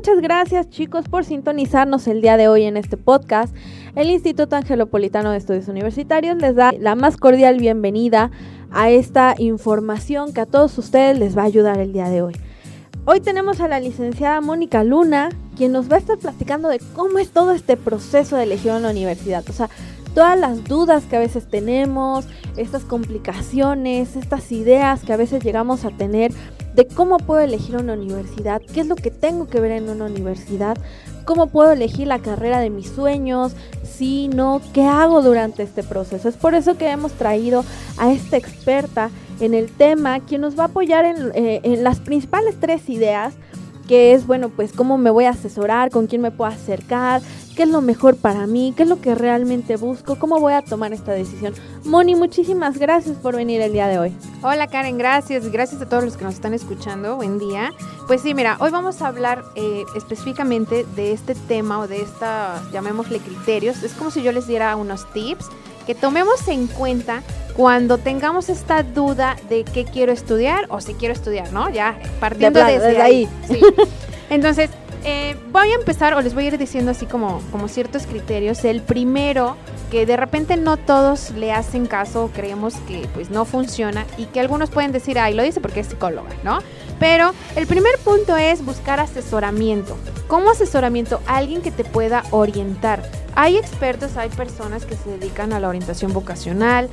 muchas gracias chicos por sintonizarnos el día de hoy en este podcast. El Instituto Angelopolitano de Estudios Universitarios les da la más cordial bienvenida a esta información que a todos ustedes les va a ayudar el día de hoy. Hoy tenemos a la licenciada Mónica Luna, quien nos va a estar platicando de cómo es todo este proceso de elegir una universidad. O sea, todas las dudas que a veces tenemos, estas complicaciones, estas ideas que a veces llegamos a tener de cómo puedo elegir una universidad, qué es lo que tengo que ver en una universidad, cómo puedo elegir la carrera de mis sueños, si no, qué hago durante este proceso. Es por eso que hemos traído a esta experta en el tema, quien nos va a apoyar en, eh, en las principales tres ideas que es, bueno, pues cómo me voy a asesorar, con quién me puedo acercar, qué es lo mejor para mí, qué es lo que realmente busco, cómo voy a tomar esta decisión. Moni, muchísimas gracias por venir el día de hoy. Hola Karen, gracias, gracias a todos los que nos están escuchando, buen día. Pues sí, mira, hoy vamos a hablar eh, específicamente de este tema o de esta, llamémosle criterios, es como si yo les diera unos tips que tomemos en cuenta cuando tengamos esta duda de qué quiero estudiar o si quiero estudiar, ¿no? Ya partiendo desde, ahí. Entonces, eh, voy a empezar o les voy a ir diciendo así como, como ciertos criterios. El primero, que de repente no todos le hacen caso, creemos que pues no funciona y que algunos pueden decir, ay, lo dice porque es psicóloga, ¿no? Pero el primer punto es buscar asesoramiento. ¿Cómo asesoramiento? Alguien que te pueda orientar. Hay expertos, hay personas que se dedican a la orientación vocacional,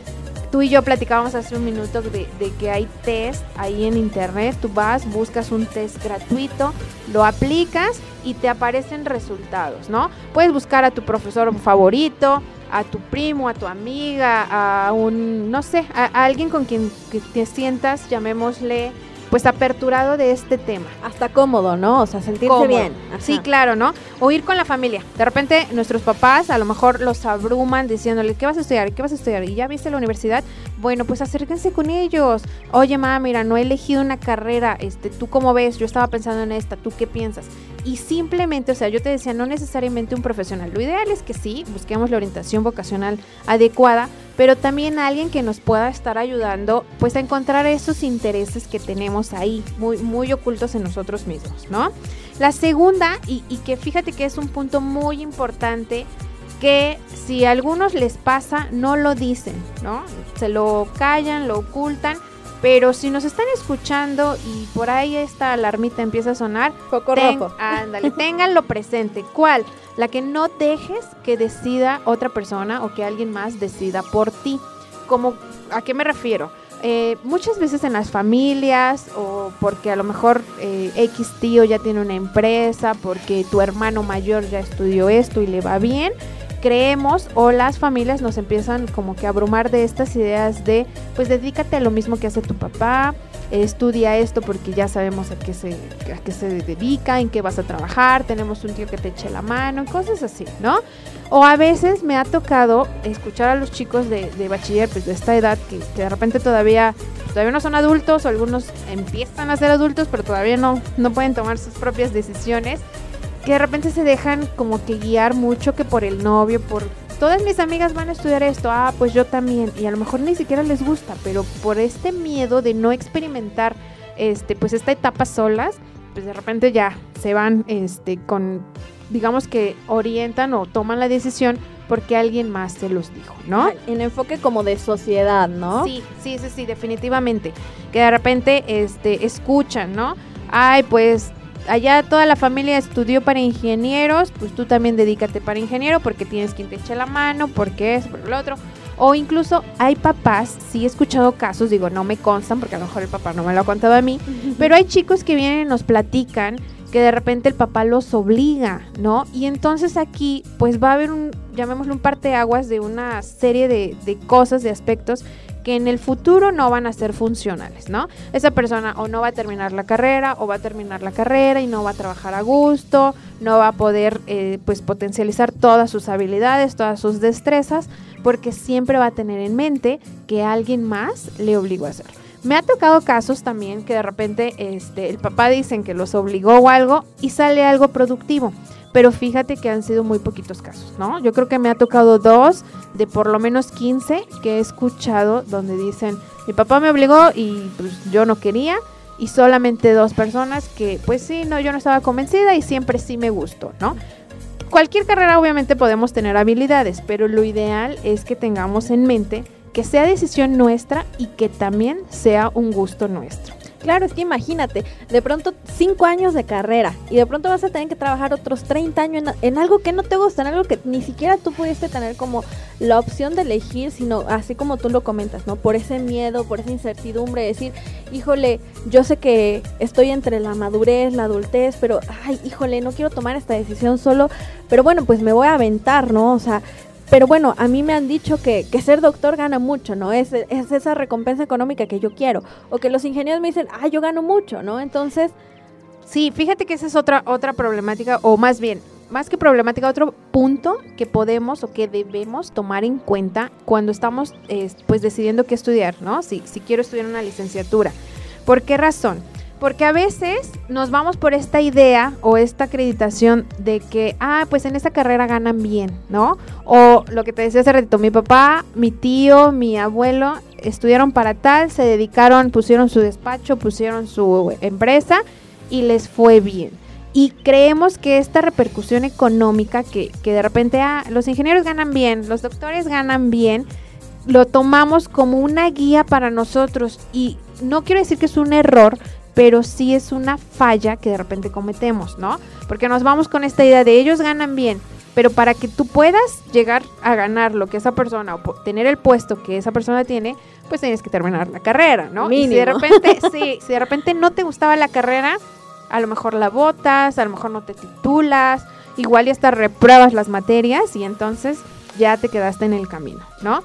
Tú y yo platicábamos hace un minuto de, que hay test ahí en internet. Tú vas, buscas un test gratuito, lo aplicas y te aparecen resultados, ¿no? Puedes buscar a tu profesor favorito, a tu primo, a tu amiga, a un, no sé, a, alguien con quien te sientas, llamémosle pues aperturado de este tema. Hasta cómodo, ¿no? O sea, sentirse bien. Sí, claro, ¿no? O ir con la familia. De repente nuestros papás a lo mejor los abruman diciéndole, ¿qué vas a estudiar? ¿Qué vas a estudiar? ¿Y ya viste la universidad? Bueno, pues acérquense con ellos. Oye, mamá, mira, no he elegido una carrera. Este, ¿tú cómo ves? Yo estaba pensando en esta. ¿Tú qué piensas? Y simplemente, o sea, yo te decía, no necesariamente un profesional. Lo ideal es que sí, busquemos la orientación vocacional adecuada, pero también alguien que nos pueda estar ayudando pues a encontrar esos intereses que tenemos ahí, muy, muy ocultos en nosotros mismos, ¿no? La segunda, y, y que fíjate que es un punto muy importante, que si a algunos les pasa, no lo dicen, ¿no? Se lo callan, lo ocultan, pero si nos están escuchando y por ahí esta alarmita empieza a sonar, Poco rojo. Ándale, ténganlo presente. ¿Cuál? La que no dejes que decida otra persona o que alguien más decida por ti. Como, ¿a qué me refiero? Eh, muchas veces en las familias o porque a lo mejor eh, X tío ya tiene una empresa, porque tu hermano mayor ya estudió esto y le va bien, creemos o las familias nos empiezan como que a abrumar de estas ideas de pues dedícate a lo mismo que hace tu papá, estudia esto porque ya sabemos a qué se, a qué se dedica, en qué vas a trabajar, tenemos un tío que te eche la mano, cosas así, ¿no? O a veces me ha tocado escuchar a los chicos de, de bachiller, pues de esta edad, que, que, de repente todavía, todavía no son adultos, o algunos empiezan a ser adultos, pero todavía no, no pueden tomar sus propias decisiones que de repente se dejan como que guiar mucho que por el novio, por todas mis amigas van a estudiar esto, ah, pues yo también, y a lo mejor ni siquiera les gusta, pero por este miedo de no experimentar este pues esta etapa solas, pues de repente ya se van este con digamos que orientan o toman la decisión porque alguien más se los dijo, ¿no? En enfoque como de sociedad, ¿no? Sí, sí, sí, sí, definitivamente. Que de repente este escuchan, ¿no? Ay, pues allá toda la familia estudió para ingenieros, pues tú también dedícate para ingeniero porque tienes quien te eche la mano, porque es, por lo otro. O incluso hay papás, sí he escuchado casos, digo, no me constan porque a lo mejor el papá no me lo ha contado a mí, pero hay chicos que vienen y nos platican que de repente el papá los obliga, ¿no? Y entonces aquí pues va a haber un, llamémoslo un parteaguas de una serie de, de cosas, de aspectos que en el futuro no van a ser funcionales, ¿no? Esa persona o no va a terminar la carrera o va a terminar la carrera y no va a trabajar a gusto, no va a poder eh, pues potencializar todas sus habilidades, todas sus destrezas, porque siempre va a tener en mente que alguien más le obligó a hacer. Me ha tocado casos también que de repente este, el papá dicen que los obligó o algo y sale algo productivo pero fíjate que han sido muy poquitos casos, ¿no? Yo creo que me ha tocado dos de por lo menos 15 que he escuchado donde dicen, mi papá me obligó y pues yo no quería y solamente dos personas que pues sí, no, yo no estaba convencida y siempre sí me gustó, ¿no? Cualquier carrera obviamente podemos tener habilidades, pero lo ideal es que tengamos en mente que sea decisión nuestra y que también sea un gusto nuestro. Claro, es que imagínate, de pronto cinco años de carrera y de pronto vas a tener que trabajar otros 30 años en, algo que no te gusta, en algo que ni siquiera tú pudiste tener como la opción de elegir, sino así como tú lo comentas, ¿no? Por ese miedo, por esa incertidumbre, decir, híjole, yo sé que estoy entre la madurez, la adultez, pero, ay, híjole, no quiero tomar esta decisión solo, pero bueno, pues me voy a aventar, ¿no? O sea, pero bueno, a mí me han dicho que, que ser doctor gana mucho, ¿no? Es, es, esa recompensa económica que yo quiero. O que los ingenieros me dicen, ah, yo gano mucho, ¿no? Entonces... Sí, fíjate que esa es otra, otra problemática, o más bien, más que problemática, otro punto que podemos o que debemos tomar en cuenta cuando estamos pues decidiendo qué estudiar, ¿no? Si, si quiero estudiar una licenciatura. ¿Por qué razón? Porque a veces nos vamos por esta idea o esta acreditación de que, ah, pues en esta carrera ganan bien, ¿no? O lo que te decía hace ratito, mi papá, mi tío, mi abuelo estudiaron para tal, se dedicaron, pusieron su despacho, pusieron su empresa y les fue bien. Y creemos que esta repercusión económica, que, que de repente, ah, los ingenieros ganan bien, los doctores ganan bien, lo tomamos como una guía para nosotros. Y no quiero decir que es un error, pero sí es una falla que de repente cometemos, ¿no? Porque nos vamos con esta idea de ellos ganan bien, pero para que tú puedas llegar a ganar lo que esa persona o tener el puesto que esa persona tiene, pues tienes que terminar la carrera, ¿no? Y si de repente, sí, si de repente no te gustaba la carrera, a lo mejor la botas, a lo mejor no te titulas, igual y hasta repruebas las materias y entonces ya te quedaste en el camino, ¿no?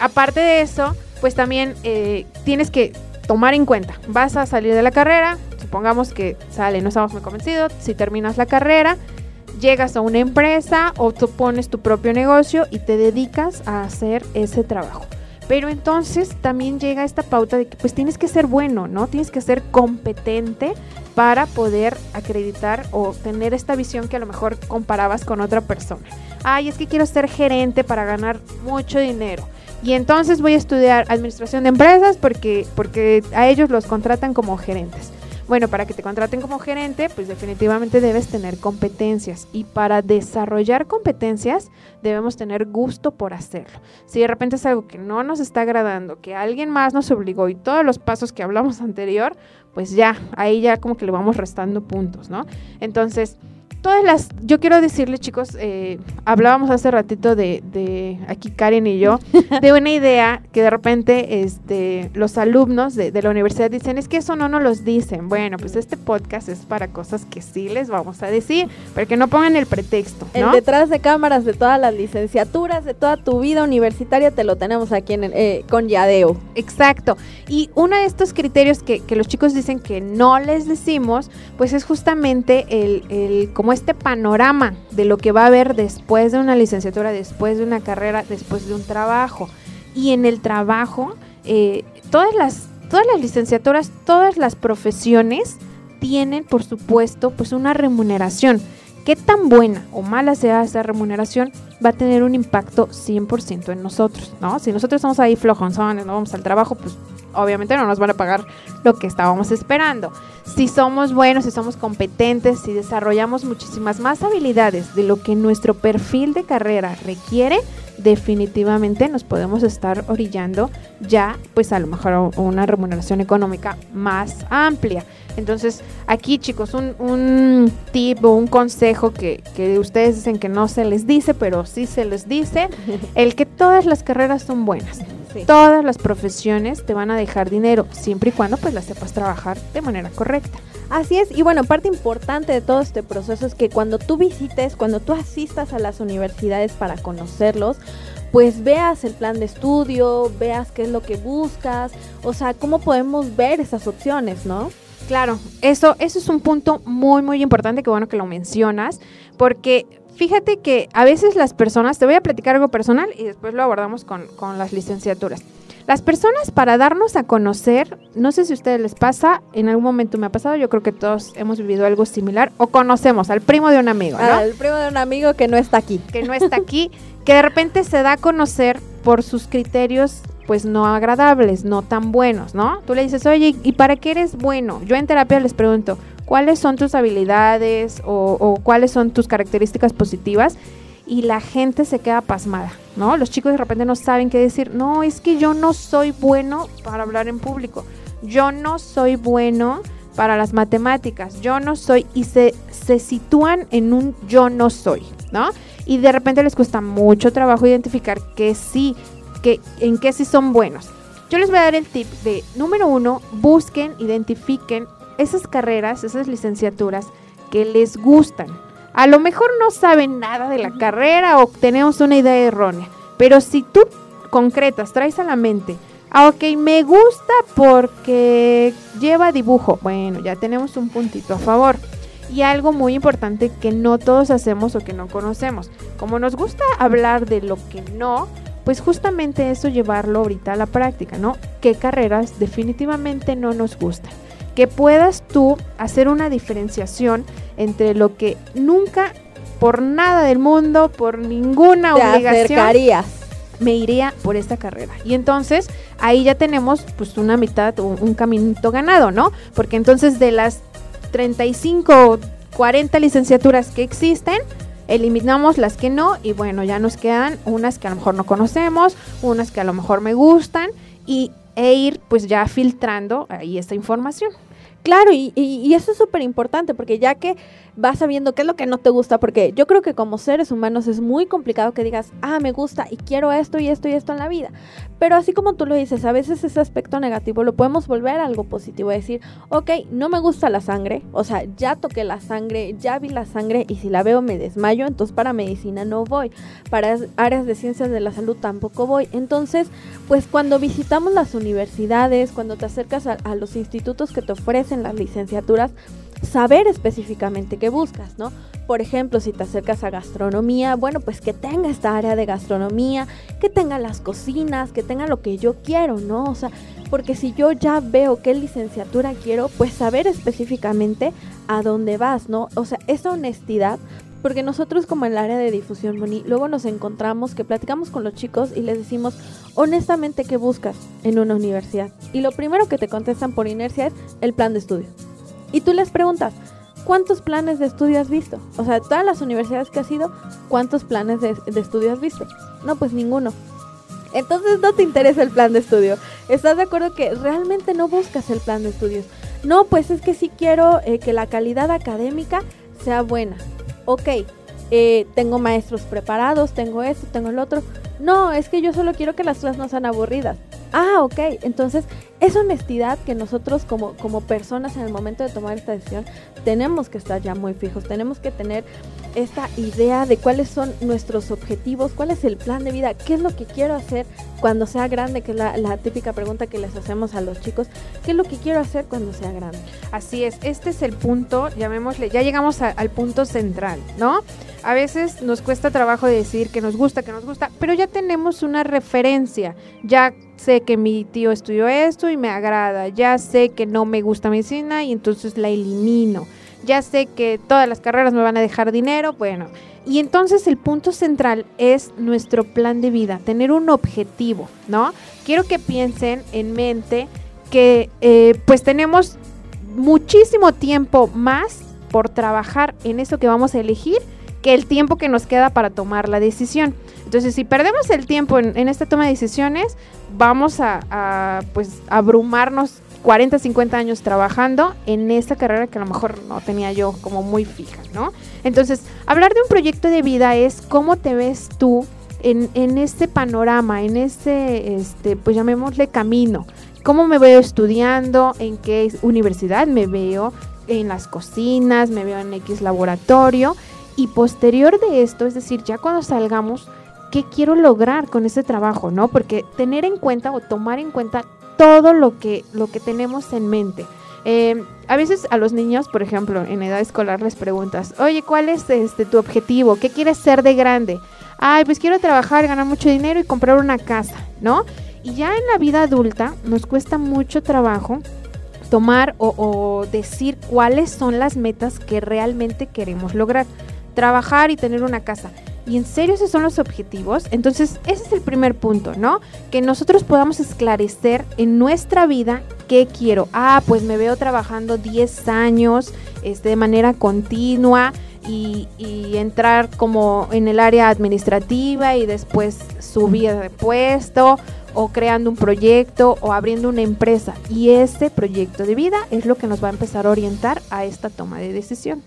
Aparte de eso, pues también eh, tienes que tomar en cuenta. Vas a salir de la carrera, supongamos que sale, no estamos muy convencidos, si terminas la carrera, llegas a una empresa o tú pones tu propio negocio y te dedicas a hacer ese trabajo. Pero entonces también llega esta pauta de que pues tienes que ser bueno, ¿no? Tienes que ser competente para poder acreditar o tener esta visión que a lo mejor comparabas con otra persona. Ay, es que quiero ser gerente para ganar mucho dinero. Y entonces voy a estudiar administración de empresas porque, porque a ellos los contratan como gerentes. Bueno, para que te contraten como gerente, pues definitivamente debes tener competencias y para desarrollar competencias debemos tener gusto por hacerlo. Si de repente es algo que no nos está agradando, que alguien más nos obligó y todos los pasos que hablamos anterior, pues ya, ahí ya como que le vamos restando puntos, ¿no? Entonces, todas las, yo quiero decirles chicos, eh, hablábamos hace ratito de, de, aquí Karen y yo, de una idea que de repente este, los alumnos de, de, la universidad dicen, es que eso no nos los dicen. Bueno, pues este podcast es para cosas que sí les vamos a decir, pero que no pongan el pretexto. El detrás de cámaras de todas las licenciaturas, de toda tu vida universitaria, te lo tenemos aquí en eh, con Yadeo. Exacto. Y uno de estos criterios que, que, los chicos dicen que no les decimos, pues es justamente el, el cómo este panorama de lo que va a haber después de una licenciatura, después de una carrera, después de un trabajo. Y en el trabajo, eh, todas, las, todas las licenciaturas, todas las profesiones tienen, por supuesto, pues una remuneración. Qué tan buena o mala sea esa remuneración va a tener un impacto 100% en nosotros, ¿no? Si nosotros estamos ahí flojonzones, no vamos al trabajo, pues obviamente no nos van a pagar lo que estábamos esperando. Si somos buenos, si somos competentes, si desarrollamos muchísimas más habilidades de lo que nuestro perfil de carrera requiere, definitivamente nos podemos estar orillando ya pues a lo mejor a una remuneración económica más amplia. Entonces aquí chicos un, un tip o un consejo que, que, ustedes dicen que no se les dice, pero sí se les dice, el que todas las carreras son buenas. Todas las profesiones te van a dejar dinero, siempre y cuando pues las sepas trabajar de manera correcta. Así es, y bueno, parte importante de todo este proceso es que cuando tú visites, cuando tú asistas a las universidades para conocerlos, pues veas el plan de estudio, veas qué es lo que buscas, o sea, cómo podemos ver esas opciones, ¿no? Claro, eso, eso es un punto muy, muy importante, que bueno que lo mencionas, porque fíjate que a veces las personas, te voy a platicar algo personal y después lo abordamos con, con las licenciaturas. Las personas para darnos a conocer, no sé si a ustedes les pasa, en algún momento me ha pasado, yo creo que todos hemos vivido algo similar o conocemos al primo de un amigo, ¿no? Al primo de un amigo que no está aquí. Que no está aquí, que de repente se da a conocer por sus criterios pues no agradables, no tan buenos, ¿no? Tú le dices, oye, ¿y para qué eres bueno? Yo en terapia les pregunto, ¿cuáles son tus habilidades o, o cuáles son tus características positivas? Y la gente se queda pasmada, ¿no? Los chicos de repente no saben qué decir, no, es que yo no soy bueno para hablar en público, yo no soy bueno para las matemáticas, yo no soy, y se, se sitúan en un yo no soy, ¿no? Y de repente les cuesta mucho trabajo identificar que sí, que, en qué sí son buenos. Yo les voy a dar el tip de, número uno, busquen, identifiquen esas carreras, esas licenciaturas que les gustan. A lo mejor no saben nada de la carrera o tenemos una idea errónea, pero si tú concretas, traes a la mente, Ah, ok, me gusta porque lleva dibujo. Bueno, ya tenemos un puntito a favor. Y algo muy importante que no todos hacemos o que no conocemos. Como nos gusta hablar de lo que no, pues justamente eso llevarlo ahorita a la práctica, ¿no? ¿Qué carreras definitivamente no nos gustan? Que puedas tú hacer una diferenciación entre lo que nunca, por nada del mundo, por ninguna Te obligación, acercarías me iría por esta carrera. Y entonces ahí ya tenemos pues una mitad, un, un caminito ganado, ¿no? Porque entonces de las 35, 40 licenciaturas que existen, eliminamos las que no y bueno, ya nos quedan unas que a lo mejor no conocemos, unas que a lo mejor me gustan y e ir pues ya filtrando ahí esta información. Claro, y, y, y eso es súper importante porque ya que vas sabiendo qué es lo que no te gusta, porque yo creo que como seres humanos es muy complicado que digas, ah, me gusta y quiero esto y esto y esto en la vida. Pero así como tú lo dices, a veces ese aspecto negativo lo podemos volver algo positivo, decir, ok, no me gusta la sangre, o sea, ya toqué la sangre, ya vi la sangre y si la veo me desmayo, entonces para medicina no voy, para áreas de ciencias de la salud tampoco voy. Entonces, pues cuando visitamos las universidades, cuando te acercas a, a los institutos que te ofrecen las licenciaturas, saber específicamente qué buscas, ¿no? Por ejemplo, si te acercas a gastronomía, bueno, pues que tenga esta área de gastronomía, que tenga las cocinas, que tenga lo que yo quiero, ¿no? O sea, porque si yo ya veo qué licenciatura quiero, pues saber específicamente a dónde vas, ¿no? O sea, esa honestidad porque nosotros como en el área de difusión Moni, luego nos encontramos que platicamos con los chicos y les decimos honestamente qué buscas en una universidad. Y lo primero que te contestan por inercia es el plan de estudio. Y tú les preguntas, ¿cuántos planes de estudio has visto? O sea, todas las universidades que has ido, ¿cuántos planes de, de estudio has visto? No, pues ninguno. Entonces no te interesa el plan de estudio. ¿Estás de acuerdo que realmente no buscas el plan de estudios? No, pues es que sí quiero eh, que la calidad académica sea buena. Ok, eh, tengo maestros preparados, tengo esto, tengo el otro. No, es que yo solo quiero que las clases no sean aburridas. Ah, ok. Entonces, es honestidad que nosotros como, como personas en el momento de tomar esta decisión tenemos que estar ya muy fijos, tenemos que tener esta idea de cuáles son nuestros objetivos, cuál es el plan de vida, qué es lo que quiero hacer cuando sea grande, que es la, típica pregunta que les hacemos a los chicos, qué es lo que quiero hacer cuando sea grande. Así es, este es el punto, llamémosle, ya llegamos al punto central, ¿no? A veces nos cuesta trabajo decir que nos gusta, que nos gusta, pero ya tenemos una referencia, ya sé que mi tío estudió esto y me agrada, ya sé que no me gusta medicina y entonces la elimino, ya sé que todas las carreras me van a dejar dinero, bueno. Y entonces el punto central es nuestro plan de vida, tener un objetivo, ¿no? Quiero que piensen en mente que eh, pues tenemos muchísimo tiempo más por trabajar en eso que vamos a elegir que el tiempo que nos queda para tomar la decisión. Entonces, si perdemos el tiempo en, esta toma de decisiones, vamos a, a, pues abrumarnos 40, 50 años trabajando en esta carrera que a lo mejor no tenía yo como muy fija, ¿no? Entonces, hablar de un proyecto de vida es cómo te ves tú en, en este panorama, en este, este, pues llamémosle camino. ¿Cómo me veo estudiando? ¿En qué universidad me veo? En las cocinas, me veo en X laboratorio. Y posterior de esto, es decir, ya cuando salgamos, ¿qué quiero lograr con ese trabajo? ¿No? Porque tener en cuenta o tomar en cuenta todo lo que, lo que tenemos en mente. Eh, a veces a los niños, por ejemplo, en edad escolar les preguntas, oye, ¿cuál es este tu objetivo? ¿Qué quieres ser de grande? Ay, pues quiero trabajar, ganar mucho dinero y comprar una casa, ¿no? Y ya en la vida adulta nos cuesta mucho trabajo tomar o decir cuáles son las metas que realmente queremos lograr. Trabajar y tener una casa. ¿Y en serio esos son los objetivos? Entonces, ese es el primer punto, ¿no? Que nosotros podamos esclarecer en nuestra vida qué quiero. Ah, pues me veo trabajando 10 años este, de manera continua y, y, entrar como en el área administrativa y después subir de puesto o creando un proyecto o abriendo una empresa. Y ese proyecto de vida es lo que nos va a empezar a orientar a esta toma de decisión.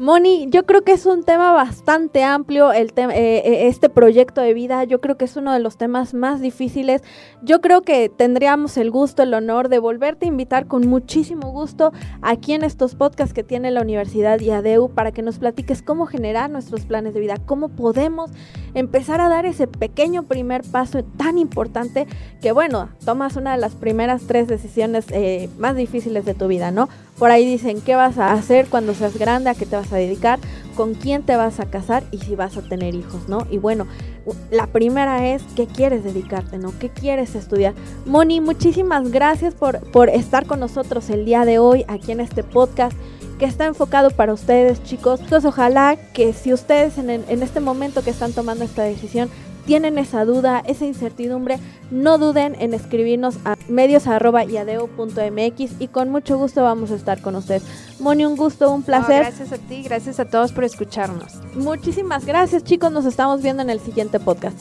Moni, yo creo que es un tema bastante amplio, el eh, eh, este proyecto de vida, yo creo que es uno de los temas más difíciles. Yo creo que tendríamos el gusto, el honor de volverte a invitar con muchísimo gusto aquí en estos podcasts que tiene la Universidad IADEU para que nos platiques cómo generar nuestros planes de vida, cómo podemos empezar a dar ese pequeño primer paso tan importante que, bueno, tomas una de las primeras tres decisiones eh, más difíciles de tu vida, ¿no? Por ahí dicen qué vas a hacer cuando seas grande, a qué te vas a dedicar, con quién te vas a casar y si vas a tener hijos, ¿no? Y bueno, la primera es qué quieres dedicarte, ¿no? ¿Qué quieres estudiar? Moni, muchísimas gracias por, por estar con nosotros el día de hoy aquí en este podcast que está enfocado para ustedes, chicos. Entonces, ojalá que si ustedes en, en este momento que están tomando esta decisión tienen esa duda, esa incertidumbre, no duden en escribirnos a medios.iadeo.mx y con mucho gusto vamos a estar con ustedes. Moni, un gusto, un placer. gracias a ti, gracias a todos por escucharnos. Muchísimas gracias chicos, nos estamos viendo en el siguiente podcast.